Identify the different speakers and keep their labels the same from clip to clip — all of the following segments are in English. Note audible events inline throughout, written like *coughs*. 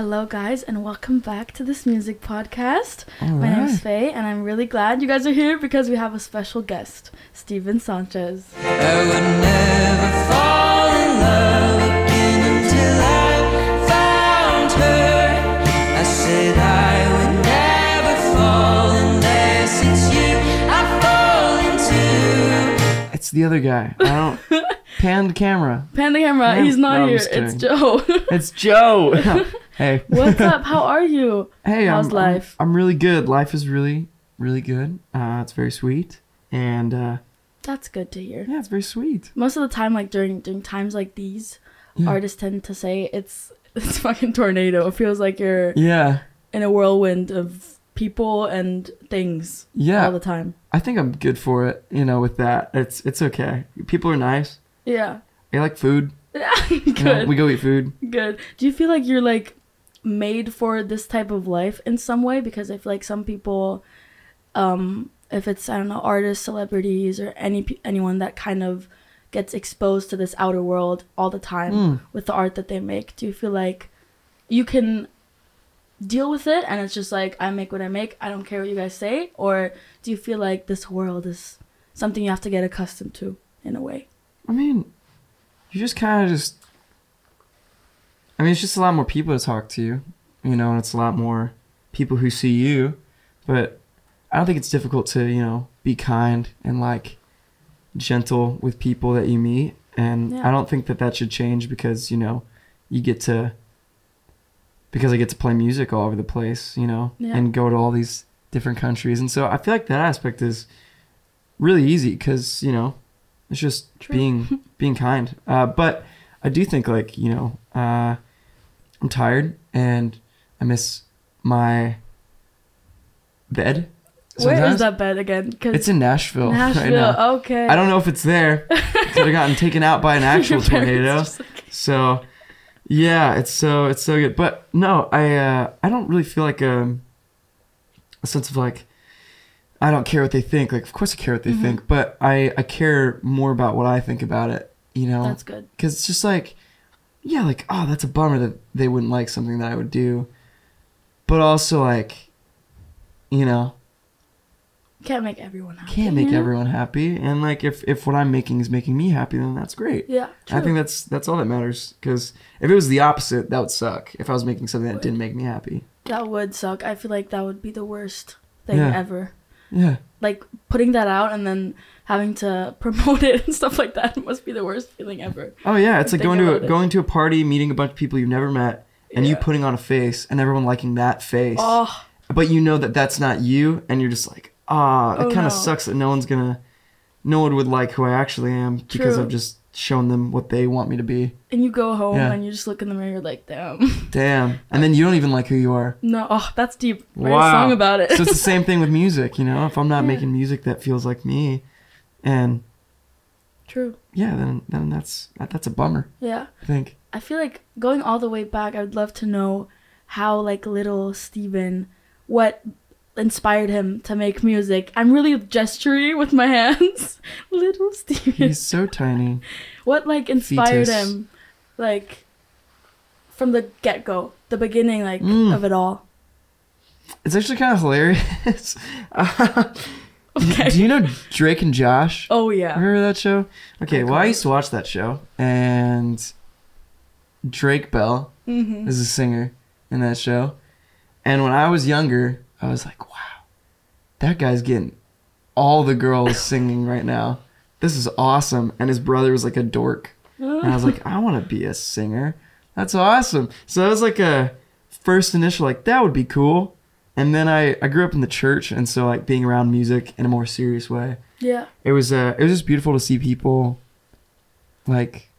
Speaker 1: Hello, guys, and welcome back to this music podcast.
Speaker 2: All
Speaker 1: My name is. Faye, and I'm really glad you guys are here because we have a special guest, Stephen Sanchez.
Speaker 3: I would never fall in love again until I found her. I said I would never fall unless it's you I fall into.
Speaker 2: It's the other guy. I don't *laughs* pan the camera.
Speaker 1: Pan the camera,
Speaker 2: Yeah,
Speaker 1: he's not
Speaker 2: no,
Speaker 1: here. It's. Joe.
Speaker 2: It's Joe. *laughs* hey. *laughs*
Speaker 1: What's up? How are you?
Speaker 2: Hey,
Speaker 1: How's
Speaker 2: I'm,
Speaker 1: life?
Speaker 2: I'm, I'm really good. Life is really, really good. Uh, it's very sweet, and uh,
Speaker 1: That's good to hear.
Speaker 2: yeah, it's very sweet.
Speaker 1: Most of the time, like during during times like these,
Speaker 2: Yeah.
Speaker 1: artists tend to say it's *laughs* it's fucking tornado. It feels like you're
Speaker 2: Yeah,
Speaker 1: in a whirlwind of people and things
Speaker 2: yeah all
Speaker 1: the time.
Speaker 2: I think I'm good for it. You know, with that, it's it's okay. People are nice.
Speaker 1: Yeah.
Speaker 2: They like food. *laughs*
Speaker 1: good.
Speaker 2: You know, we go eat food.
Speaker 1: Good. Do you feel like you're like made for this type of life in some way? Because I feel like some people, um, if it's I don't know artists, celebrities, or any anyone that kind of gets exposed to this outer world all the time
Speaker 2: Mm.
Speaker 1: with the art that they make, do you feel like you can deal with it and it's just like I make what I make, I don't care what you guys say, or do you feel like this world is something you have to get accustomed to in a way?
Speaker 2: I mean, you just kind of just. I mean, it's just a lot more people to talk to, you know, and it's a lot more people who see you. But I don't think it's difficult to, you know, be kind and like gentle with people that you meet. And
Speaker 1: Yeah.
Speaker 2: I don't think that that should change because, you know, you get to. Because I get to play music all over the place, you know,
Speaker 1: Yeah.
Speaker 2: and go to all these different countries. And so I feel like that aspect is really easy because, you know, it's just
Speaker 1: True.
Speaker 2: being *laughs* being kind. Uh, but I do think like you know uh, I'm tired and I miss my bed.
Speaker 1: Where
Speaker 2: sometimes.
Speaker 1: is that bed again? 'Cause
Speaker 2: It's in Nashville. *laughs*
Speaker 1: Nashville.
Speaker 2: Right now.
Speaker 1: Okay.
Speaker 2: I don't know if it's there. Could have gotten taken out by an *laughs* actual tornado.
Speaker 1: like-
Speaker 2: So yeah, it's so it's so good. But no, I uh, I don't really feel like a, a sense of like I don't care what they think. Like of course I care what they
Speaker 1: Mhm.
Speaker 2: think, but I I care more about what I think about it. You know,
Speaker 1: That's good.
Speaker 2: because it's just like yeah, like oh that's a bummer that they wouldn't like something that I would do, but also like you know
Speaker 1: Can't make everyone happy.
Speaker 2: can't make
Speaker 1: you know?
Speaker 2: everyone happy, and like if if what I'm making is making me happy, then that's great.
Speaker 1: Yeah. True.
Speaker 2: I think that's that's all that matters. Because if it was the opposite, that would suck. If I was making something that didn't make me happy.
Speaker 1: that would suck. I feel like that would be the worst thing
Speaker 2: Yeah.
Speaker 1: ever.
Speaker 2: Yeah.
Speaker 1: Like putting that out and then having to *laughs* promote it and stuff like that must be the worst feeling ever.
Speaker 2: Oh yeah, it's like going to a, going to a party, meeting a bunch of people you've never met, and you putting on a face, and everyone liking that face.
Speaker 1: Oh,
Speaker 2: But you know that that's not you, and you're just like, ah,
Speaker 1: Oh,
Speaker 2: it kind
Speaker 1: no.
Speaker 2: of sucks that no one's gonna, no one would like who I actually am because I've just shown them what they want me to be.
Speaker 1: and you go home
Speaker 2: Yeah.
Speaker 1: and you just look in the mirror, you're like, damn.
Speaker 2: Damn. And then you don't even like who you are.
Speaker 1: no, oh, that's deep. Write
Speaker 2: Wow.
Speaker 1: a song about it.
Speaker 2: so it's the same thing with music, you know. If I'm not
Speaker 1: Yeah.
Speaker 2: making music that feels like me, and
Speaker 1: True.
Speaker 2: yeah, then then that's that, that's a bummer.
Speaker 1: Yeah.
Speaker 2: I think.
Speaker 1: I feel like going all the way back, I would love to know how like little Stephen, what inspired him to make music. I'm really gestury with my *laughs* hands. *laughs* little Stephen.
Speaker 2: He's so tiny.
Speaker 1: What like inspired
Speaker 2: Fetus.
Speaker 1: him, like from the get go, the beginning like
Speaker 2: Mm.
Speaker 1: of it all.
Speaker 2: It's actually kind of hilarious. *laughs* Uh,
Speaker 1: Okay.
Speaker 2: Do you know Drake and Josh?
Speaker 1: Oh yeah.
Speaker 2: Remember that show? Okay, well, I used to watch that show, and Drake Bell
Speaker 1: Mm-hmm.
Speaker 2: is a singer in that show. And when I was younger, I was like, wow, that guy's getting all the girls *laughs* singing right now. This is awesome. And his brother was like a dork. And I was like, *laughs* I want to be a singer. That's awesome. So that was like a first initial, like, that would be cool. And then I, I grew up in the church. And so, like, being around music in a more serious way,
Speaker 1: yeah.
Speaker 2: it was, uh, it was just beautiful to see people, like,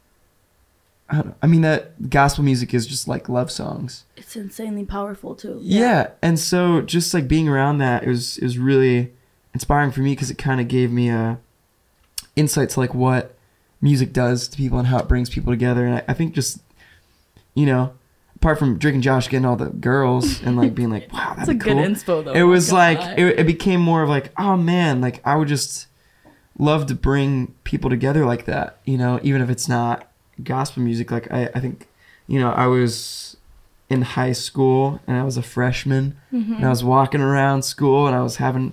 Speaker 2: I. I mean, that gospel music is just like love songs.
Speaker 1: It's insanely powerful too.
Speaker 2: Yeah. And so just like being around that, it was, it was really inspiring for me because it kind of gave me a insight to like what music does to people and how it brings people together. And I, I think just, you know, apart from Drake and Josh getting all the girls and like being like, *laughs* wow,
Speaker 1: That's a
Speaker 2: be
Speaker 1: good
Speaker 2: cool.
Speaker 1: inspo though.
Speaker 2: it
Speaker 1: oh
Speaker 2: was
Speaker 1: not
Speaker 2: like, it, it became more of like, oh man, like I would just love to bring people together like that, you know, even if it's not gospel music. Like I, I think, you know, I was in high school and I was a freshman
Speaker 1: Mm-hmm.
Speaker 2: and I was walking around school and I was having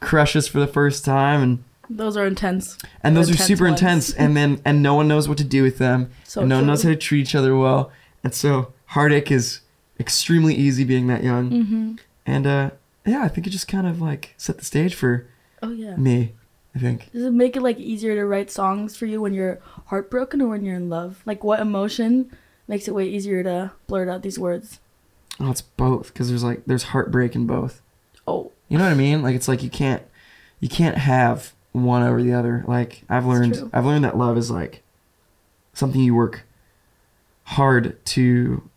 Speaker 2: crushes for the first time and
Speaker 1: Those are intense.
Speaker 2: and those are super
Speaker 1: ones.
Speaker 2: intense and then *laughs* and no one knows what to do with them
Speaker 1: So
Speaker 2: and no one knows how to treat each other well and so heartache is extremely easy being that young
Speaker 1: Mm-hmm.
Speaker 2: and uh yeah i think it just kind of like set the stage for
Speaker 1: Oh yeah.
Speaker 2: me i think.
Speaker 1: Does it make it like easier to write songs for you when you're heartbroken or when you're in love? Like what emotion makes it way easier to blurt out these words?
Speaker 2: oh it's both because there's like there's heartbreak in both.
Speaker 1: Oh,
Speaker 2: you know what i mean? Like it's like you can't you can't have one over the other. Like i've learned i've learned that love is like something you work hard to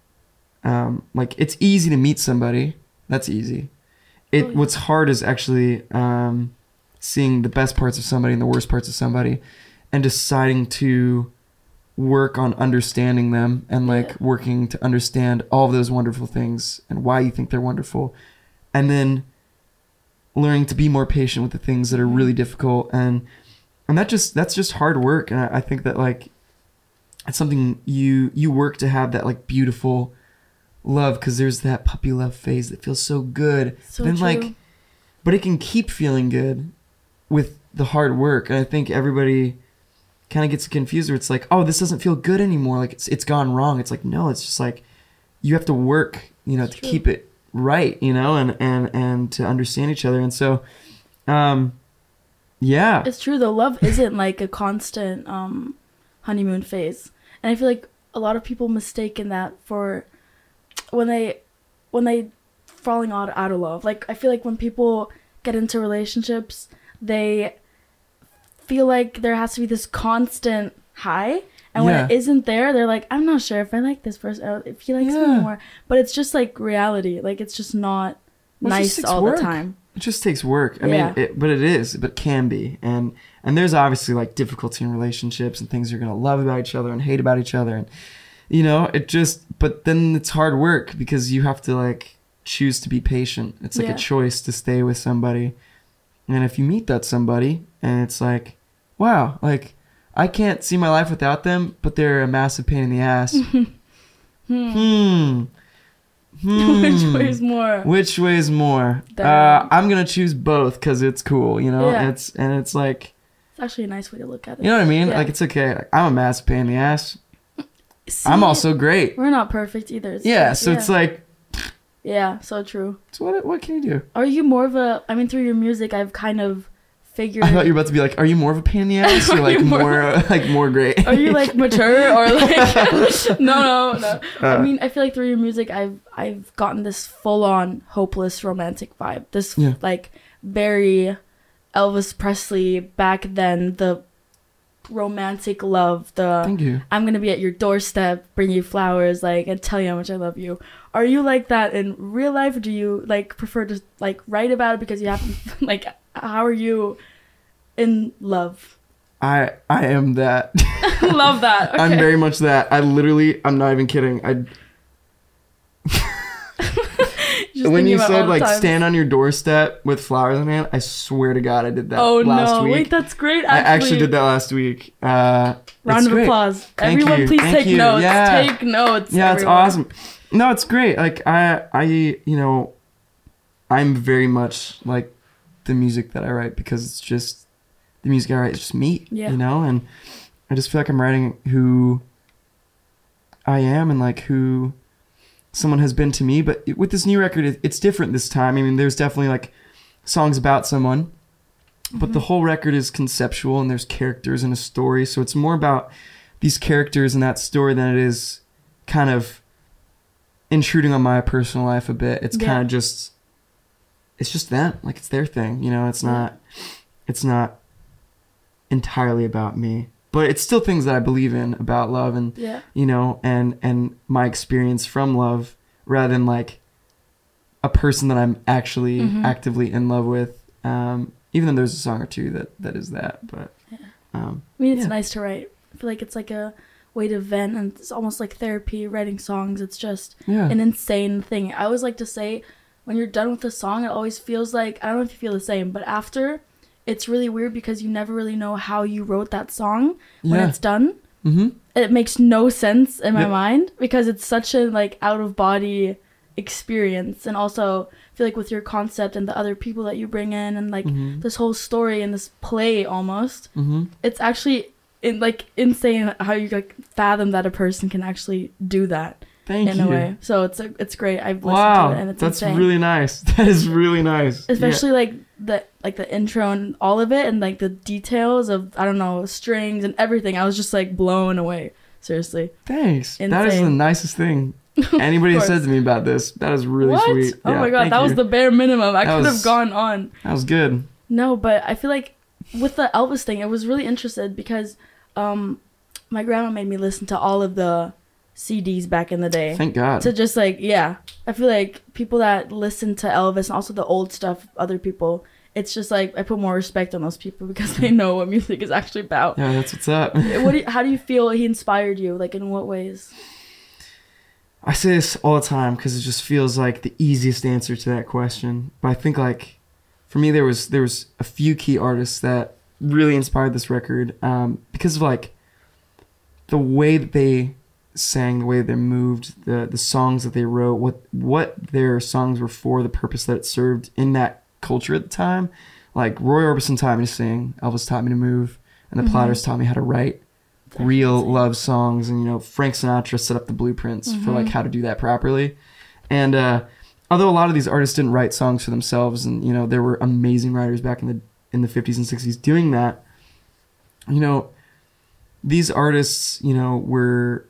Speaker 2: um like it's easy to meet somebody. That's easy. It
Speaker 1: Oh, yeah.
Speaker 2: what's hard is actually um seeing the best parts of somebody and the worst parts of somebody and deciding to work on understanding them and like
Speaker 1: Yeah.
Speaker 2: working to understand all of those wonderful things and why you think they're wonderful and then learning to be more patient with the things that are
Speaker 1: Mm-hmm.
Speaker 2: really difficult and and that just that's just hard work and I, I think that like it's something you you work to have that like beautiful love because there's that puppy love phase that feels so good
Speaker 1: so
Speaker 2: then
Speaker 1: true.
Speaker 2: like but it can keep feeling good with the hard work and i think everybody kind of gets confused where it's like oh this doesn't feel good anymore like it's, it's gone wrong it's like no it's just like you have to work you know
Speaker 1: It's
Speaker 2: to
Speaker 1: true.
Speaker 2: keep it right you know and and and to understand each other and so um yeah
Speaker 1: It's true though. Love isn't like a constant um, honeymoon phase, and I feel like a lot of people mistaken that for when they when they falling out out of love. Like I feel like when people get into relationships, they feel like there has to be this constant high. And when it
Speaker 2: Yeah.
Speaker 1: isn't there, they're like, I'm not sure if I like this person, or if he likes
Speaker 2: Yeah.
Speaker 1: me more. But it's just like reality. Like it's just not
Speaker 2: Well, it just
Speaker 1: nice all
Speaker 2: work.
Speaker 1: the time.
Speaker 2: it just takes work i
Speaker 1: Yeah.
Speaker 2: mean it, but it is but can be and and there's obviously like difficulty in relationships and things you're gonna love about each other and hate about each other and you know it just but then it's hard work because you have to like choose to be patient it's like
Speaker 1: Yeah.
Speaker 2: a choice to stay with somebody and if you meet that somebody and it's like wow like i can't see my life without them but they're a massive pain in the ass *laughs* hmm
Speaker 1: Which
Speaker 2: Hmm.
Speaker 1: weighs more?
Speaker 2: Which weighs more? Uh, I'm gonna choose both because it's cool, you know.
Speaker 1: Yeah.
Speaker 2: It's and it's like,
Speaker 1: It's actually a nice way to look at it.
Speaker 2: you know what I mean?
Speaker 1: Yeah.
Speaker 2: Like it's okay. Like, I'm a massive pain in the ass.
Speaker 1: See,
Speaker 2: I'm also great.
Speaker 1: We're not perfect either. It's
Speaker 2: Yeah.
Speaker 1: just-
Speaker 2: So it's like,
Speaker 1: yeah, so true.
Speaker 2: so what? What can you do?
Speaker 1: Are you more of a? I mean, through your music, I've kind of figured.
Speaker 2: I thought you were about to be like, are you more of a pain in the ass or like
Speaker 1: more-
Speaker 2: more, *laughs* like more great?
Speaker 1: Are you like mature *laughs* or like? *laughs* no, no, no. I
Speaker 2: Uh.
Speaker 1: mean, I feel like through your music, I've I've gotten this full on hopeless romantic vibe. This
Speaker 2: Yeah.
Speaker 1: like very Elvis Presley back then. The romantic love. The
Speaker 2: Thank you.
Speaker 1: I'm gonna be at your doorstep, bring you flowers, like, and tell you how much I love you. Are you like that in real life? Or do you like prefer to like write about it because you have *laughs* like how are you in love?
Speaker 2: I I am that. *laughs*
Speaker 1: love that. *laughs* Okay.
Speaker 2: I'm very much that. I literally, I'm not even kidding. I
Speaker 1: Just
Speaker 2: when you said like
Speaker 1: times-
Speaker 2: stand on your doorstep with flowers in hand, I swear to God, I did that
Speaker 1: Oh
Speaker 2: last
Speaker 1: no!
Speaker 2: week.
Speaker 1: Wait, that's great.
Speaker 2: I
Speaker 1: Actually,
Speaker 2: actually did that last week. Uh,
Speaker 1: Round of
Speaker 2: great.
Speaker 1: applause.
Speaker 2: Thank
Speaker 1: Everyone,
Speaker 2: you.
Speaker 1: please
Speaker 2: Thank
Speaker 1: take
Speaker 2: you.
Speaker 1: notes.
Speaker 2: Yeah.
Speaker 1: Take notes.
Speaker 2: Yeah, it's awesome. No, it's great. Like I, I, you know, I'm very much like the music that I write because it's just the music I write is just me.
Speaker 1: Yeah.
Speaker 2: You know, and I just feel like I'm writing who I am and like who someone has been to me. But with this new record, it's different this time. I mean, there's definitely like songs about someone, but mm-hmm. the whole record is conceptual and there's characters and a story. So it's more about these characters and that story than it is kind of intruding on my personal life a bit. It's
Speaker 1: Yeah.
Speaker 2: kind of just it's just them. Like it's their thing, you know, it's not it's not entirely about me. But it's still things that I believe in about love and
Speaker 1: Yeah.
Speaker 2: you know, and and my experience from love rather than like a person that I'm actually
Speaker 1: Mhm.
Speaker 2: actively in love with. Um, even though there's a song or two that that is that, but um,
Speaker 1: I mean, it's
Speaker 2: Yeah.
Speaker 1: nice to write. I feel like it's like a way to vent, and it's almost like therapy. Writing songs, it's just
Speaker 2: yeah,
Speaker 1: an insane thing. I always like to say, when you're done with a song, it always feels like I don't know if you feel the same, but after, it's really weird because you never really know how you wrote that song when
Speaker 2: yeah,
Speaker 1: it's done.
Speaker 2: Mm-hmm.
Speaker 1: it makes no sense in my
Speaker 2: Yep.
Speaker 1: mind because it's such a like out of body experience and also I feel like with your concept and the other people that you bring in and like
Speaker 2: Mhm.
Speaker 1: this whole story and this play almost
Speaker 2: Mm-hmm.
Speaker 1: it's actually in like insane how you like fathom that a person can actually do that
Speaker 2: Thank
Speaker 1: in
Speaker 2: you.
Speaker 1: a way so it's a, it's great i've listened
Speaker 2: Wow,
Speaker 1: to it and it's
Speaker 2: that's
Speaker 1: insane
Speaker 2: really nice. *laughs* That is really nice. Yeah.
Speaker 1: especially like the like the intro and all of it and like the details of i don't know strings and everything i was just like blown away seriously
Speaker 2: Thanks. That is the nicest thing *laughs* anybody said to me about this. That is really
Speaker 1: what?
Speaker 2: sweet.
Speaker 1: Oh
Speaker 2: Yeah,
Speaker 1: my god, that was the bare minimum. I
Speaker 2: That
Speaker 1: could
Speaker 2: was-
Speaker 1: have gone on.
Speaker 2: That was good.
Speaker 1: No, but I feel like with the Elvis thing, it was really interested because um, my grandma made me listen to all of the CDs back in the day.
Speaker 2: Thank God.
Speaker 1: To just like, yeah, I feel like people that listen to Elvis and also the old stuff, other people, it's just like I put more respect on those people *laughs* because they know what music is actually about.
Speaker 2: yeah, that's what's up.
Speaker 1: What do you, how do you feel he inspired you? Like in what ways?
Speaker 2: I say this all the time because it just feels like the easiest answer to that question. But I think like for me there was there was a few key artists that really inspired this record um, because of like the way that they sang, the way that they moved, the the songs that they wrote, what what their songs were for, the purpose that it served in that culture at the time. Like Roy Orbison taught me to sing, Elvis taught me to move, and the
Speaker 1: Mhm.
Speaker 2: Platters taught me how to write real
Speaker 1: Definitely.
Speaker 2: love songs and you know frank sinatra set up the blueprints for like
Speaker 1: Mhm.
Speaker 2: how to do that properly and uh although a lot of these artists didn't write songs for themselves and you know there were amazing writers back in the in the 50s and 60s doing that you know these artists you know were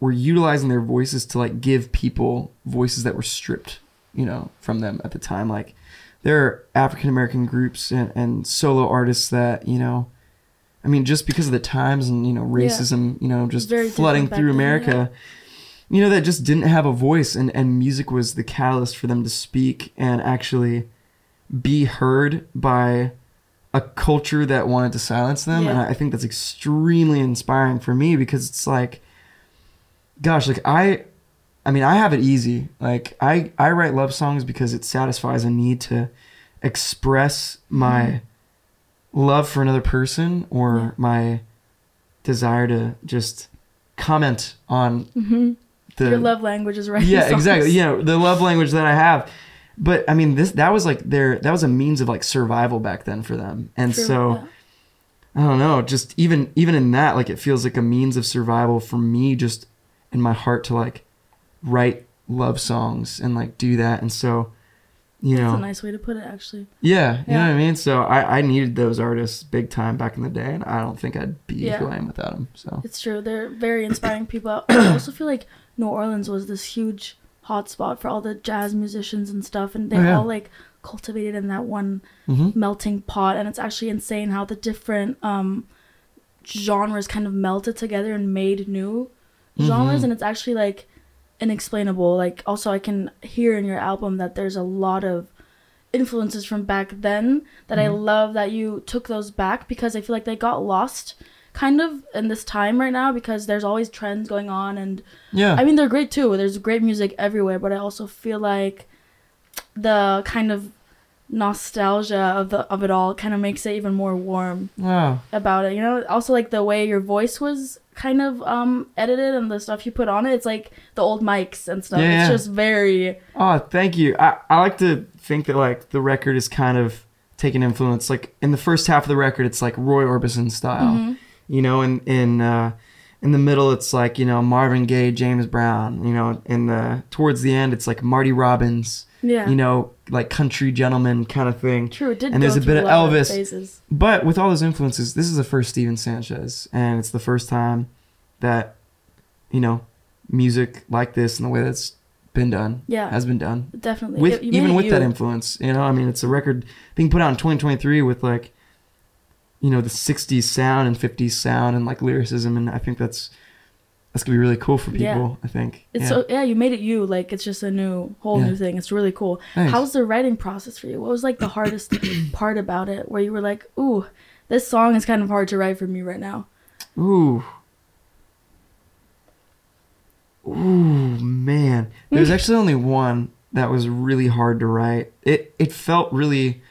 Speaker 2: were utilizing their voices to like give people voices that were stripped you know from them at the time like there are african american groups and, and solo artists that you know I mean, just because of the times and you know
Speaker 1: Yeah.
Speaker 2: racism, you know, just
Speaker 1: Very
Speaker 2: flooding through America, you know, that just didn't have a voice, and and music was the catalyst for them to speak and actually be heard by a culture that wanted to silence them, and
Speaker 1: Yeah.
Speaker 2: I I think that's extremely inspiring for me because it's like, gosh, like I. I mean, I have it easy. Like I, I write love songs because it satisfies a need to express my love for another person or
Speaker 1: Yeah.
Speaker 2: my desire to just comment on
Speaker 1: hmm
Speaker 2: the
Speaker 1: Your love language is right.
Speaker 2: yeah *laughs* exactly yeah the love language that i have but i mean this that was like their that was a means of like survival back then for them and so i don't know just even even in that like it feels like a means of survival for me just in my heart to like write love songs and like do that and so you
Speaker 1: That's
Speaker 2: know
Speaker 1: a nice way to put it, actually.
Speaker 2: yeah, you know what I mean. So I, I needed those artists big time back in the day, and I don't think I'd be
Speaker 1: Yeah.
Speaker 2: who I am without them. So
Speaker 1: It's true. They're very inspiring people. I *coughs* also feel like New Orleans was this huge hotspot for all the jazz musicians and stuff, and they
Speaker 2: Oh, yeah.
Speaker 1: all like cultivated in that one
Speaker 2: hmm
Speaker 1: melting pot. And it's actually insane how the different um, genres kind of melted together and made new genres.
Speaker 2: Mhm.
Speaker 1: And it's actually like inexplainable. Like also, I can hear in your album that there's a lot of influences from back then that I
Speaker 2: Mhm.
Speaker 1: love that you took those back because I feel like they got lost kind of in this time right now because there's always trends going on and
Speaker 2: yeah,
Speaker 1: I mean they're great too. There's great music everywhere, but I also feel like the kind of nostalgia of the of it all kind of makes it even more warm
Speaker 2: wow,
Speaker 1: about it. You know, also like the way your voice was kind of um edited and the stuff you put on it. It's like the old mics and stuff.
Speaker 2: Yeah,
Speaker 1: it's just very
Speaker 2: oh, thank you. I I like to think that like the record is kind of taking influence. Like in the first half of the record, it's like Roy Orbison style,
Speaker 1: Mhm.
Speaker 2: You know, and in uh, in the middle, it's like you know Marvin Gaye, James Brown, you know, in the towards the end, it's like Marty Robbins,
Speaker 1: yeah.
Speaker 2: you know, like country gentleman kind of thing.
Speaker 1: True, it did.
Speaker 2: and there's a bit of Elvis.
Speaker 1: phases.
Speaker 2: But with all those influences, this is the first Stephen Sanchez, and it's the first time that, you know, music like this and the way that's been done
Speaker 1: Yeah,
Speaker 2: has been done
Speaker 1: definitely.
Speaker 2: with
Speaker 1: It-
Speaker 2: even
Speaker 1: it
Speaker 2: with that influence. You know, I mean, it's a record being put out in 2023 with like, you know, the 60s sound and 50s sound and like lyricism, and I think that's that's gonna be really cool for people.
Speaker 1: Yeah.
Speaker 2: I think.
Speaker 1: It's
Speaker 2: yeah.
Speaker 1: so yeah, you made it you. Like it's just a new whole
Speaker 2: Yeah.
Speaker 1: new thing. It's really cool.
Speaker 2: Thanks.
Speaker 1: How's the writing process for you? What was like the hardest *coughs* part about it? Where you were like, ooh, this song is kind of hard to write for me right now.
Speaker 2: Ooh. Ooh, man. There's *laughs* actually only one that was really hard to write. It it felt really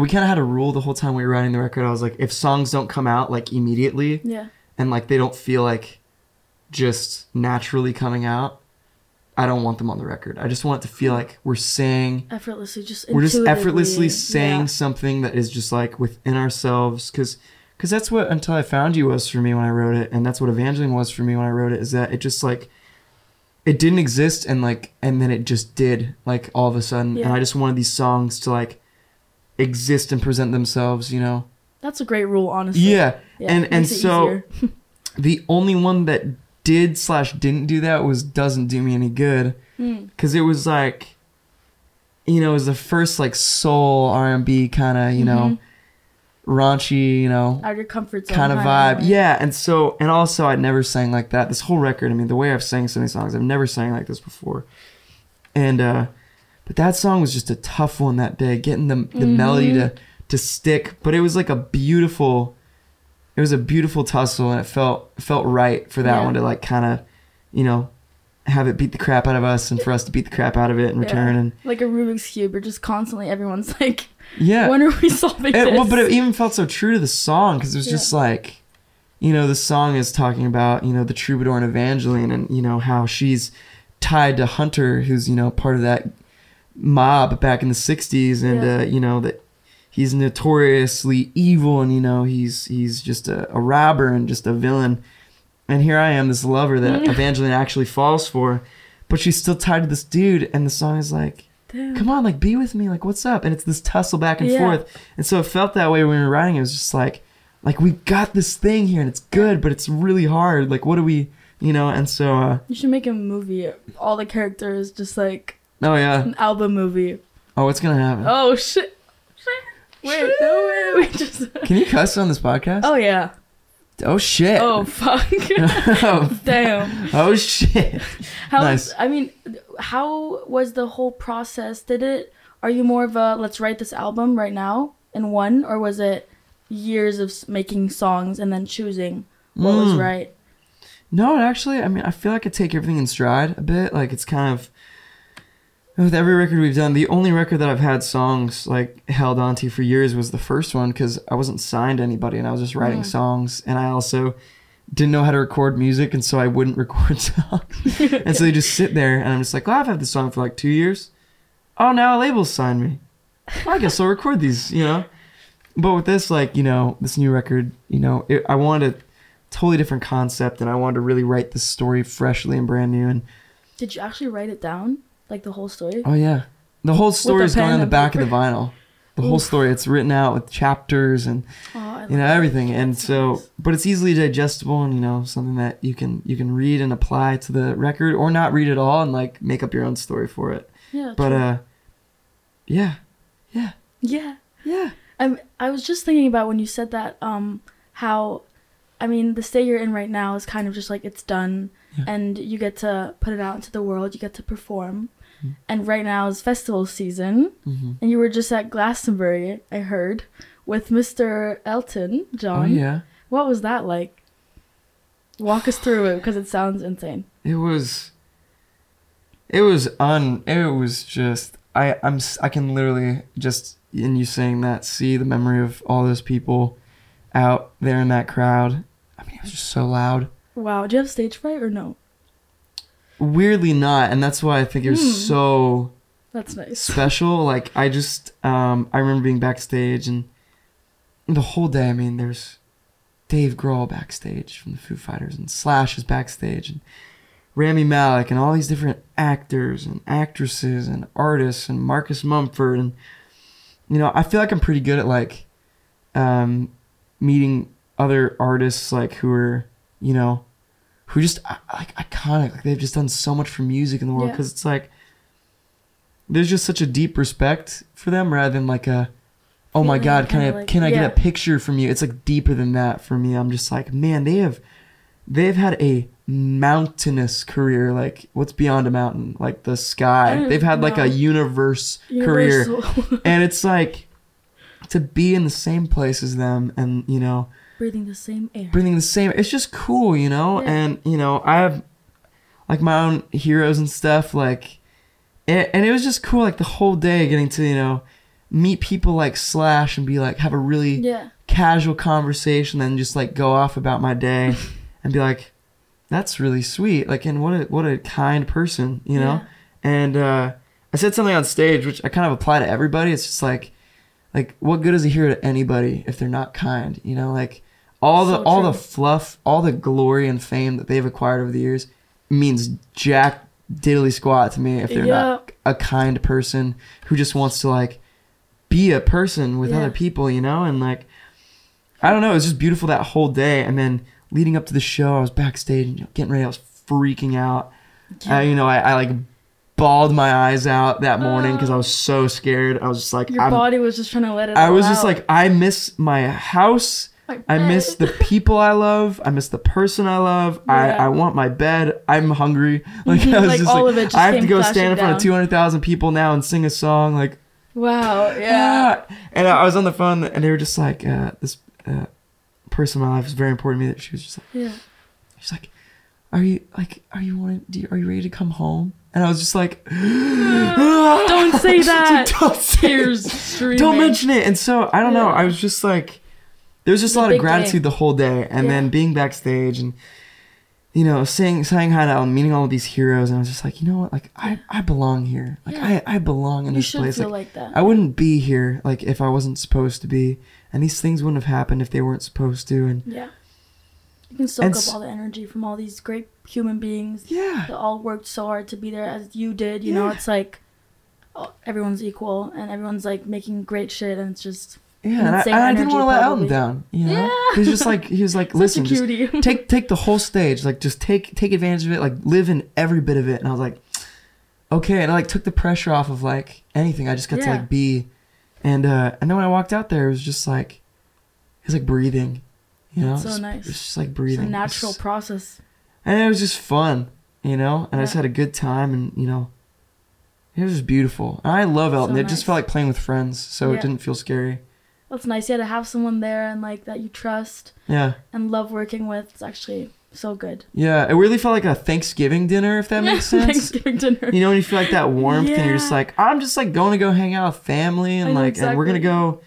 Speaker 2: we kind of had a rule the whole time we were writing the record. I was like if songs don't come out like immediately
Speaker 1: Yeah.
Speaker 2: and like they don't feel like just naturally coming out, I don't want them on the record. I just want it to feel like we're saying
Speaker 1: effortlessly just
Speaker 2: we're just effortlessly saying
Speaker 1: yeah.
Speaker 2: something that is just like within ourselves because because that's what until i found you was for me when i wrote it and that's what evangeline was for me when i wrote it is that it just like it didn't exist and like and then it just did like all of a sudden and i just wanted these songs to like exist and present themselves you know?
Speaker 1: That's a great rule, honestly.
Speaker 2: yeah,
Speaker 1: Yeah,
Speaker 2: and and so *laughs* the only one that did slash didn't do that was doesn't do me any good.
Speaker 1: Hmm.
Speaker 2: because it was like you know it was the first like soul r&b kind of you know raunchy you know
Speaker 1: out of your comfort zone
Speaker 2: kind of vibe. yeah and so and also i'd never sang like that. This whole record i mean the way i've sang so many songs i've never sang like this before. And uh but that song was just a tough one that day getting the the mm-hmm. melody to to stick but it was like a beautiful it was a beautiful tussle and it felt felt right for that
Speaker 1: Yeah.
Speaker 2: one to like kind of you know have it beat the crap out of us and for us to beat the crap out of it in
Speaker 1: Yeah.
Speaker 2: return and
Speaker 1: like a Rubik's cube, or just constantly everyone's *laughs* like,
Speaker 2: yeah
Speaker 1: when are we solving
Speaker 2: it,
Speaker 1: this?
Speaker 2: well, but it even felt so true to the song because it was
Speaker 1: Yeah.
Speaker 2: just like, you know, the song is talking about you know the troubadour and Evangeline and you know how she's tied to Hunter, who's you know part of that mob back in the '60s, and
Speaker 1: Yeah.
Speaker 2: uh, you know that he's notoriously evil and you know he's he's just a, a robber and just a villain. And here I am, this lover that *laughs* Evangeline actually falls for, but she's still tied to this dude. And the song is like,
Speaker 1: Damn.
Speaker 2: come on, like be with me, like what's up? And it's this tussle back and
Speaker 1: Yeah.
Speaker 2: forth. And so it felt that way when we were writing. It was just like, like we got this thing here and it's good, but it's really hard. Like what do we, you know? And so, uh,
Speaker 1: You should make a movie. All the characters, just like
Speaker 2: oh yeah,
Speaker 1: an album movie.
Speaker 2: oh what's gonna happen?
Speaker 1: Oh shit! Wait, no way. We just. *laughs*
Speaker 2: Can you cuss on this podcast?
Speaker 1: Oh yeah.
Speaker 2: Oh, shit.
Speaker 1: Oh fuck. *laughs*
Speaker 2: oh, *laughs*
Speaker 1: Damn.
Speaker 2: oh, shit.
Speaker 1: How?
Speaker 2: Nice.
Speaker 1: I mean, how was the whole process? Did it? Are you more of a let's write this album right now in one, or was it years of making songs and then choosing what was
Speaker 2: Mm.
Speaker 1: right?
Speaker 2: No, actually, I mean, I feel like I take everything in stride a bit. Like it's kind of with every record we've done. The only record that I've had songs like held onto for years was the first one because I wasn't signed to anybody and I was just writing
Speaker 1: Mm.
Speaker 2: songs. And I also didn't know how to record music, and so I wouldn't *laughs* record songs. and so they just sit there, and I'm just like, "Oh, I've had this song for like two years. Oh, now a label's signed me. Well, I guess I'll record these, you know." But with this, like you know, this new record, you know, it, I wanted a totally different concept, and I wanted to really write this story freshly and brand new. And
Speaker 1: Did you actually write it down, like the whole story?
Speaker 2: oh yeah, the whole story is going on the back of the vinyl. The whole story, it's written out with chapters and
Speaker 1: Oh,
Speaker 2: you know everything and so
Speaker 1: nice.
Speaker 2: but it's easily digestible and you know something that you can you can read and apply to the record or not read at all and like make up your own story for it
Speaker 1: Yeah.
Speaker 2: but
Speaker 1: true.
Speaker 2: uh yeah yeah
Speaker 1: yeah.
Speaker 2: yeah
Speaker 1: I'm, I was just thinking about when you said that, um, how, I mean, the state you're in right now is kind of just like it's done,
Speaker 2: Yeah.
Speaker 1: and you get to put it out into the world. You get to perform. And right now is festival season,
Speaker 2: hmm
Speaker 1: and you were just at Glastonbury, I heard, with Mr. Elton
Speaker 2: oh
Speaker 1: John.
Speaker 2: yeah
Speaker 1: What was that like? Walk us through it because it sounds insane.
Speaker 2: it was it was un it was just i i'm I can literally just in you saying that see the memory of all those people out there in that crowd i mean it was just so loud
Speaker 1: Wow. Do you have stage fright or no?
Speaker 2: Weirdly not and that's why i think it was
Speaker 1: Hmm.
Speaker 2: so
Speaker 1: That's nice.
Speaker 2: special. Like I just um I remember being backstage and the whole day, I mean, there's Dave Grohl backstage from the Foo Fighters and Slash is backstage and Rami Malek and all these different actors and actresses and artists and Marcus Mumford and you know, I feel like I'm pretty good at like um meeting other artists like who are, you know, who just like iconic. Like they've just done so much for music in the world
Speaker 1: Yeah.
Speaker 2: because it's like there's just such a deep respect for them rather than like a oh my god can i
Speaker 1: like-
Speaker 2: can i
Speaker 1: yeah.
Speaker 2: get a picture from you? It's like deeper than that for me. I'm just like man they have they've had a mountainous career. Like what's beyond a mountain? Like the sky. They've had like a universe career. *laughs* And it's like to be in the same place as them and you know
Speaker 1: Breathing the same air.
Speaker 2: breathing the same it's just cool you know
Speaker 1: Yeah.
Speaker 2: and you know i have like my own heroes and stuff like and, and it was just cool like the whole day getting to you know meet people like Slash and be like have a really
Speaker 1: Yeah.
Speaker 2: casual conversation, and just like go off about my day *laughs* and be like, that's really sweet. Like, and what a what a kind person, you know.
Speaker 1: Yeah.
Speaker 2: And uh, I said something on stage which I kind of apply to everybody. It's just like, like what good is a hero to anybody if they're not kind? You know, like all the
Speaker 1: So
Speaker 2: all the fluff, all the glory and fame that they've acquired over the years means jack diddly squat to me if they're not a kind person who just wants to like be a person with
Speaker 1: Yeah.
Speaker 2: other people, you know, and like I don't know, it was just beautiful that whole day. And then leading up to the show, I was backstage and you know, getting ready. I was freaking out. I, you know, I, I like bawled my eyes out that morning because I was so scared. I was just like,
Speaker 1: Your
Speaker 2: I'm,
Speaker 1: body was just trying to let it.
Speaker 2: I was just like, I miss my house.
Speaker 1: My
Speaker 2: I miss the people I love. I miss the person I love. I,
Speaker 1: Yeah.
Speaker 2: I want my bed. I'm hungry. *laughs* Like, I was
Speaker 1: Like,
Speaker 2: just
Speaker 1: all
Speaker 2: like,
Speaker 1: of it just
Speaker 2: I have to go stand in front of 200,000 people now and sing a song. Like,
Speaker 1: Wow. Yeah.
Speaker 2: ah. And I was on the phone and they were just like, uh, this uh, person in my life is very important to me. That she was just like,
Speaker 1: Yeah.
Speaker 2: she's like, are you like, are you wanting, do you, are you ready to come home? And I was just like,
Speaker 1: Don't say *laughs* that.
Speaker 2: don't say
Speaker 1: Tears streaming.
Speaker 2: don't mention it. And so I don't know. I was just like, there was just a lot of gratitude
Speaker 1: day.
Speaker 2: the whole day, and
Speaker 1: Yeah.
Speaker 2: then being backstage and you know saying saying hi to and meeting all of these heroes, and I was just like, you know what, like I I belong here. Like
Speaker 1: Yeah.
Speaker 2: I I belong in
Speaker 1: You
Speaker 2: this place.
Speaker 1: feel
Speaker 2: Like,
Speaker 1: like that.
Speaker 2: I wouldn't be here like if I wasn't supposed to be, and these things wouldn't have happened if they weren't supposed to. And
Speaker 1: Yeah. You can soak up all the energy from all these great human beings
Speaker 2: yeah,
Speaker 1: that all worked so hard to be there as you did. You know, it's like oh, everyone's equal and everyone's like making great shit, and it's just
Speaker 2: yeah. And I, and I didn't want to let Elton down. You know,
Speaker 1: Yeah.
Speaker 2: he was just like he was like, *laughs* listen, just take take the whole stage like just take take advantage of it like live in every bit of it. And i was like okay. And i like took the pressure off of like anything. I just got to like be. And uh and then when i walked out there it was just like it was like breathing you know?
Speaker 1: So
Speaker 2: It's-
Speaker 1: nice.
Speaker 2: it's just like
Speaker 1: it's
Speaker 2: breathing.
Speaker 1: A natural
Speaker 2: It's-
Speaker 1: process.
Speaker 2: and it was just fun you know? And i just had a good time and you know it was just beautiful. And i love elton.
Speaker 1: So
Speaker 2: it just felt like playing with friends so it didn't feel scary
Speaker 1: That's nice. Yeah, to have someone there and like that you trust
Speaker 2: yeah
Speaker 1: and love working with. It's actually so good.
Speaker 2: yeah it really felt like a thanksgiving dinner if that makes *laughs* sense
Speaker 1: Thanksgiving dinner.
Speaker 2: You know when you feel like that warmth and you're just like, I'm just like going to go hang out with family and
Speaker 1: I
Speaker 2: like and we're gonna go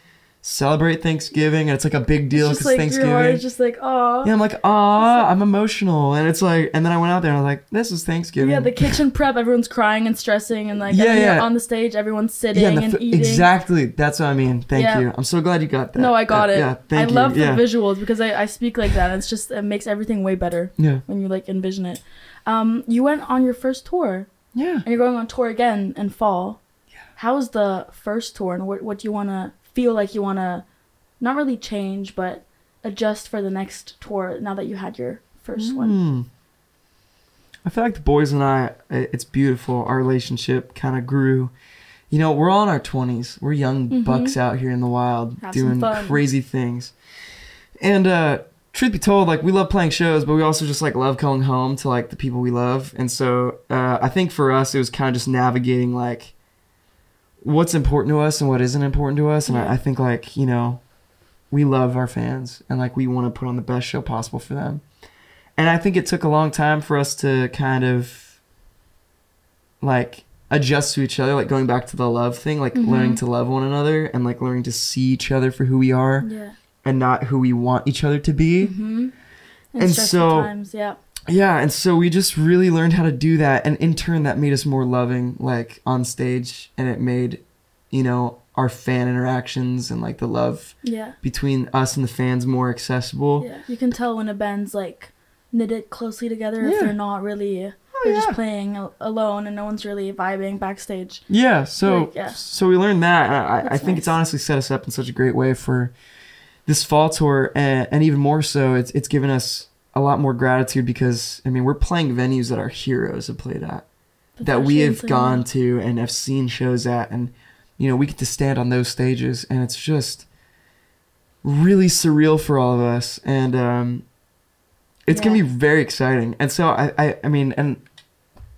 Speaker 2: celebrate Thanksgiving and it's like a big deal because
Speaker 1: just like your heart
Speaker 2: Thanksgiving.
Speaker 1: is just like oh
Speaker 2: yeah, I'm like, ah, I'm emotional, and it's like, and then I went out there and I was like, this is Thanksgiving.
Speaker 1: yeah. The kitchen prep, everyone's crying and stressing, and like
Speaker 2: Yeah,
Speaker 1: and then you're
Speaker 2: yeah.
Speaker 1: on the stage, everyone's sitting
Speaker 2: yeah, and f-
Speaker 1: eating.
Speaker 2: exactly. That's what I mean. Thank
Speaker 1: Yeah.
Speaker 2: you. I'm so glad you got that.
Speaker 1: No, I got
Speaker 2: That-
Speaker 1: it.
Speaker 2: Yeah, thank
Speaker 1: I
Speaker 2: you.
Speaker 1: love
Speaker 2: yeah.
Speaker 1: the visuals because I, I speak like that. And It's just it makes everything way better
Speaker 2: Yeah,
Speaker 1: when you like envision it. Um, you went on your first tour,
Speaker 2: yeah.
Speaker 1: and you're going on tour again in fall. Yeah. How was the first tour, and what what do you want to feel like you want to, not really change, but adjust for the next tour now that you had your first one?
Speaker 2: Hmm. I feel like the boys and I, it's beautiful. Our relationship kind of grew. You know, we're all in our 20s. We're young
Speaker 1: Mhm.
Speaker 2: bucks out here in the wild
Speaker 1: Have
Speaker 2: doing crazy things. And uh truth be told, like we love playing shows, but we also just like love going home to like the people we love. And so uh I think for us it was kind of just navigating like what's important to us and what isn't important to us. And
Speaker 1: Yeah.
Speaker 2: I, I think like, you know, we love our fans and like we want to put on the best show possible for them. And I think it took a long time for us to kind of like adjust to each other, like going back to the love thing, like
Speaker 1: Mhm.
Speaker 2: learning to love one another and like learning to see each other for who we are
Speaker 1: Yeah.
Speaker 2: and not who we want each other to be.
Speaker 1: Mm-hmm.
Speaker 2: And so-
Speaker 1: times, yeah.
Speaker 2: Yeah, and so we just really learned how to do that and in turn that made us more loving like on stage and it made you know our fan interactions and like the love
Speaker 1: Yeah.
Speaker 2: between us and the fans more accessible.
Speaker 1: Yeah. You can tell when a band's like knitted closely together
Speaker 2: Yeah.
Speaker 1: if they're not really
Speaker 2: Oh,
Speaker 1: they're
Speaker 2: yeah.
Speaker 1: just playing alone and no one's really vibing backstage.
Speaker 2: Yeah, so
Speaker 1: Like, yeah.
Speaker 2: so we learned that. and I, I think it's honestly set us up in such a great way for this fall tour, and, and even more so, it's it's given us a lot more gratitude because I mean we're playing venues that our heroes have played at,
Speaker 1: That's
Speaker 2: that we have gone to and have seen shows at, and you know we get to stand on those stages, and it's just really surreal for all of us, and um, it's gonna be very exciting. And so I, I I mean, and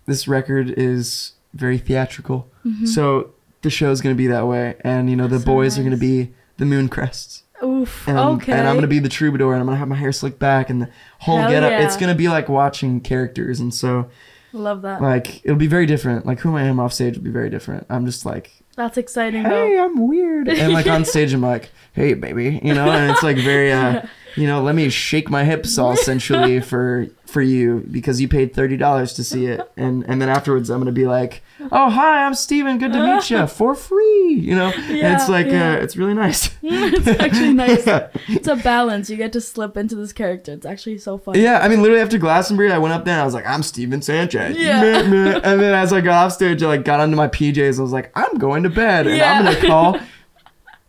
Speaker 2: this record is very theatrical.
Speaker 1: Mhm.
Speaker 2: So the show's gonna be that way, and you know the
Speaker 1: So
Speaker 2: boys are gonna be the moon crests,
Speaker 1: Oof.
Speaker 2: and I'm,
Speaker 1: okay.
Speaker 2: and I'm gonna be the troubadour, and I'm gonna have my hair slicked back, and the whole
Speaker 1: Hell
Speaker 2: get up.
Speaker 1: yeah.
Speaker 2: It's gonna be like watching characters, and so
Speaker 1: Love that.
Speaker 2: Like it'll be very different. Like who I am off stage will be very different. I'm just like,
Speaker 1: That's exciting
Speaker 2: hey,
Speaker 1: though.
Speaker 2: I'm weird, and like on *laughs* stage I'm like, hey, baby, you know, and it's like very, uh, *laughs* you know, let me shake my hips all *laughs* sensually for for you because you paid thirty dollars to see it, and and then afterwards I'm gonna be like, oh hi, I'm Stephen, good to meet you *laughs* for free, you know, and it's like,
Speaker 1: yeah.
Speaker 2: uh, it's really nice. *laughs*
Speaker 1: it's actually nice. It's a balance. You get to slip into this character. It's actually so fun.
Speaker 2: Yeah, I mean, literally after Glastonbury, I went up there and I was like, "I'm Stephen Sanchez."
Speaker 1: Yeah.
Speaker 2: And then as I got off stage, I like got onto my PJs. I was like, "I'm going to bed, and I'm gonna call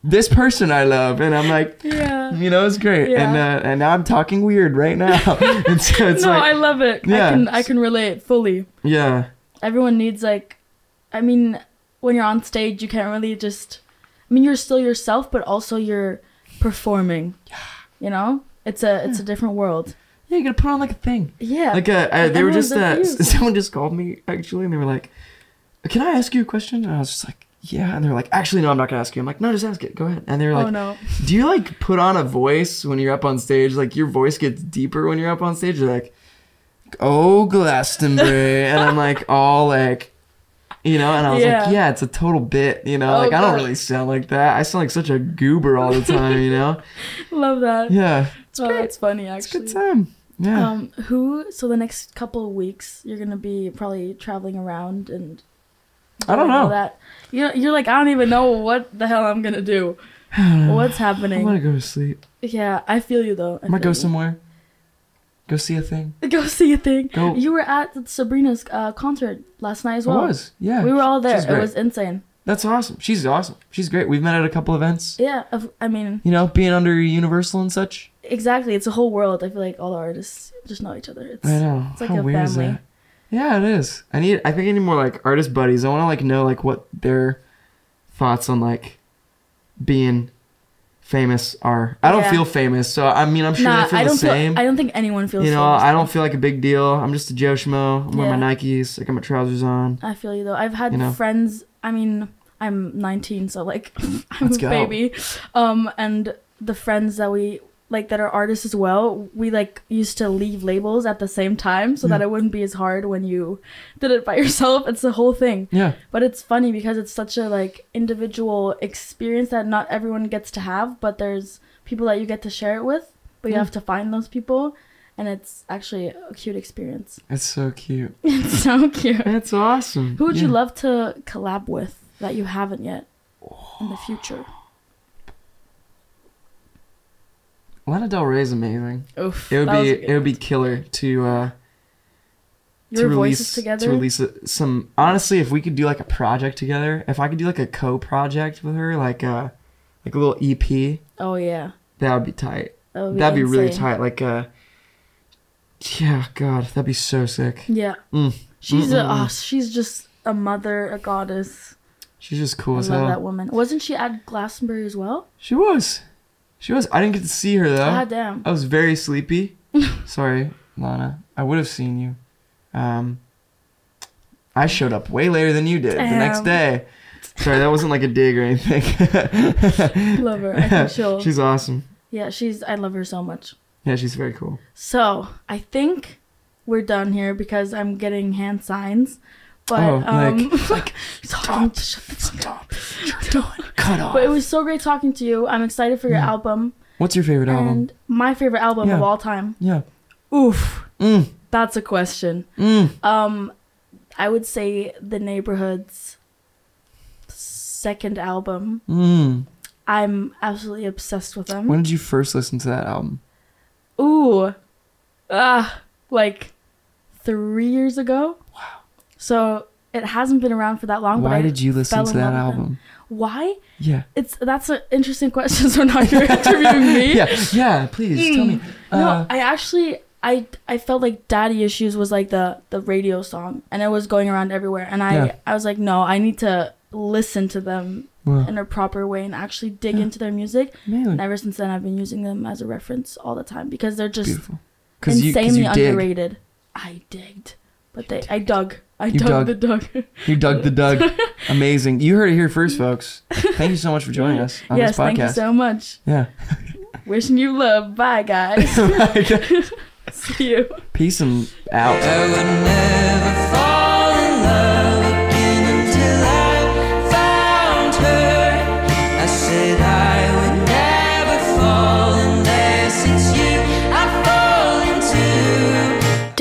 Speaker 2: this person I love." And I'm like,
Speaker 1: Yeah.
Speaker 2: you know, it's great.
Speaker 1: Yeah.
Speaker 2: And uh, and now I'm talking weird right now. *laughs* *laughs* and so it's
Speaker 1: no,
Speaker 2: like,
Speaker 1: I love it.
Speaker 2: Yeah.
Speaker 1: I can I can relate fully.
Speaker 2: yeah,
Speaker 1: Everyone needs like I mean, when you're on stage you can't really just I mean you're still yourself but also you're performing. Yeah. You know? It's a it's a different world.
Speaker 2: yeah, you gotta put on like a thing.
Speaker 1: Yeah.
Speaker 2: Like a uh, they were just uh, *laughs* someone just called me actually, and they were like, "Can I ask you a question?" And I was just like, "Yeah," and they're like, "Actually, no, I'm not gonna ask you." I'm like, "No, just ask it. Go ahead." And they're like,
Speaker 1: oh no.
Speaker 2: Do you like put on a voice when you're up on stage? Like your voice gets deeper when you're up on stage. You're like, oh Glastonbury, and I'm like *laughs* all like, you know, and I was
Speaker 1: Yeah.
Speaker 2: like, yeah, it's a total bit, you know.
Speaker 1: Oh,
Speaker 2: like I don't really sound like that. I sound like such a goober all the time, you know. *laughs*
Speaker 1: Love that.
Speaker 2: Yeah, it's
Speaker 1: oh,
Speaker 2: great.
Speaker 1: that's funny Actually,
Speaker 2: It's a good time. Yeah.
Speaker 1: Um, who? So the next couple of weeks, you're gonna be probably traveling around and.
Speaker 2: I don't know.
Speaker 1: That you're you're like I don't even know what the hell I'm gonna do. *sighs* What's happening?
Speaker 2: I'm gonna go to sleep.
Speaker 1: Yeah, I feel you though. I
Speaker 2: might
Speaker 1: feel
Speaker 2: go
Speaker 1: you.
Speaker 2: somewhere. Go see a thing. *laughs*
Speaker 1: Go see a thing.
Speaker 2: Go.
Speaker 1: You were at Sabrina's uh, concert last night as well.
Speaker 2: I was. Yeah.
Speaker 1: We were all there. It was insane.
Speaker 2: That's awesome. She's awesome. She's great. We've met at a couple events.
Speaker 1: Yeah, I mean,
Speaker 2: You know, being under Universal and such.
Speaker 1: exactly. It's a whole world. I feel like all the artists just know each other. It's
Speaker 2: I know.
Speaker 1: it's like
Speaker 2: How
Speaker 1: a
Speaker 2: weird is
Speaker 1: family.
Speaker 2: that? Yeah, it is. I need. I think I need more like artist buddies. I want to like know like what their thoughts on like being famous are. I don't
Speaker 1: Yeah.
Speaker 2: feel famous, so I mean I'm sure
Speaker 1: nah,
Speaker 2: they feel
Speaker 1: I
Speaker 2: the
Speaker 1: don't
Speaker 2: same.
Speaker 1: feel. I don't think anyone feels.
Speaker 2: you know,
Speaker 1: famous,
Speaker 2: I don't feel like a big deal. I'm just a Joe Schmo. I'm wearing my Nikes. I got my trousers on.
Speaker 1: I feel you though. I've had
Speaker 2: You know?
Speaker 1: friends. I mean, I'm 19, so like *laughs* I'm
Speaker 2: Let's
Speaker 1: a
Speaker 2: go.
Speaker 1: baby. Um, and the friends that we like that are artists as well, we like used to leave labels at the same time so that
Speaker 2: mm.
Speaker 1: it wouldn't be as hard when you *laughs* did it by yourself. It's the whole thing.
Speaker 2: Yeah,
Speaker 1: But it's funny because it's such a like individual experience that not everyone gets to have, but there's people that you get to share it with, but you
Speaker 2: Yeah.
Speaker 1: have to find those people. And it's actually a cute experience.
Speaker 2: it's so cute. *laughs*
Speaker 1: It's so cute.
Speaker 2: It's awesome.
Speaker 1: Who would you love to collab with that you haven't yet in the future?
Speaker 2: Lana Del Rey is amazing.
Speaker 1: Oof.
Speaker 2: It would be it would be killer to uh
Speaker 1: your
Speaker 2: to release
Speaker 1: together.
Speaker 2: to release a- some honestly if we could do like a project together if i could do like a co-project with her like uh like a little ep
Speaker 1: oh yeah,
Speaker 2: that would be tight
Speaker 1: that would be
Speaker 2: that'd be really tight like uh yeah god that'd be so sick
Speaker 1: Yeah,
Speaker 2: Mm.
Speaker 1: she's a oh, she's just a mother, a goddess.
Speaker 2: she's just cool
Speaker 1: I
Speaker 2: as
Speaker 1: love
Speaker 2: hell
Speaker 1: that woman. Wasn't she at Glastonbury as well?
Speaker 2: she was she was i didn't get to see her though
Speaker 1: God damn.
Speaker 2: i was very sleepy *laughs* sorry lana i would have seen you um i showed up way later than you did the next day sorry that wasn't like a dig or anything *laughs*
Speaker 1: Love her. I think she'll. *laughs*
Speaker 2: she's awesome
Speaker 1: yeah, she's. I love her so much.
Speaker 2: yeah she's very cool
Speaker 1: So I think we're done here because I'm getting hand signs. But
Speaker 2: Oh,
Speaker 1: um,
Speaker 2: like- *laughs* *laughs*
Speaker 1: like
Speaker 2: stop stop *laughs* you're done cut off
Speaker 1: But it was so great talking to you. I'm excited for your
Speaker 2: Yeah.
Speaker 1: album.
Speaker 2: what's your favorite album
Speaker 1: And my favorite album of all time.
Speaker 2: yeah
Speaker 1: Oof,
Speaker 2: mm,
Speaker 1: that's a question.
Speaker 2: mm.
Speaker 1: Um, I would say The Neighbourhood's second album.
Speaker 2: Mm.
Speaker 1: I'm absolutely obsessed with them.
Speaker 2: when did you first listen to that album
Speaker 1: Ooh, ah, like three years ago. Wow. So it hasn't been around for that long.
Speaker 2: why did you listen to that
Speaker 1: love with them.
Speaker 2: album
Speaker 1: Why?
Speaker 2: yeah
Speaker 1: It's that's an interesting question. *laughs* So now you're interviewing me. *laughs*
Speaker 2: yeah yeah please tell me
Speaker 1: No,
Speaker 2: uh,
Speaker 1: I actually I I felt like Daddy Issues was like the the radio song and it was going around everywhere and I
Speaker 2: Yeah.
Speaker 1: I was like no, I need to listen to them in a proper way and actually dig
Speaker 2: Yeah.
Speaker 1: into their music.
Speaker 2: man,
Speaker 1: And ever since then I've been using them as a reference all the time because they're just
Speaker 2: beautiful because you, 'cause
Speaker 1: insanely
Speaker 2: you dig
Speaker 1: underrated. I digged. But they I dug. I dug,
Speaker 2: dug.
Speaker 1: the dug.
Speaker 2: you dug the dug *laughs* amazing you heard it here first folks thank you so much for joining us on
Speaker 1: yes,
Speaker 2: this podcast
Speaker 1: thank you so much.
Speaker 2: yeah *laughs*
Speaker 1: Wishing you love. Bye guys. *laughs* See you.
Speaker 2: peace and out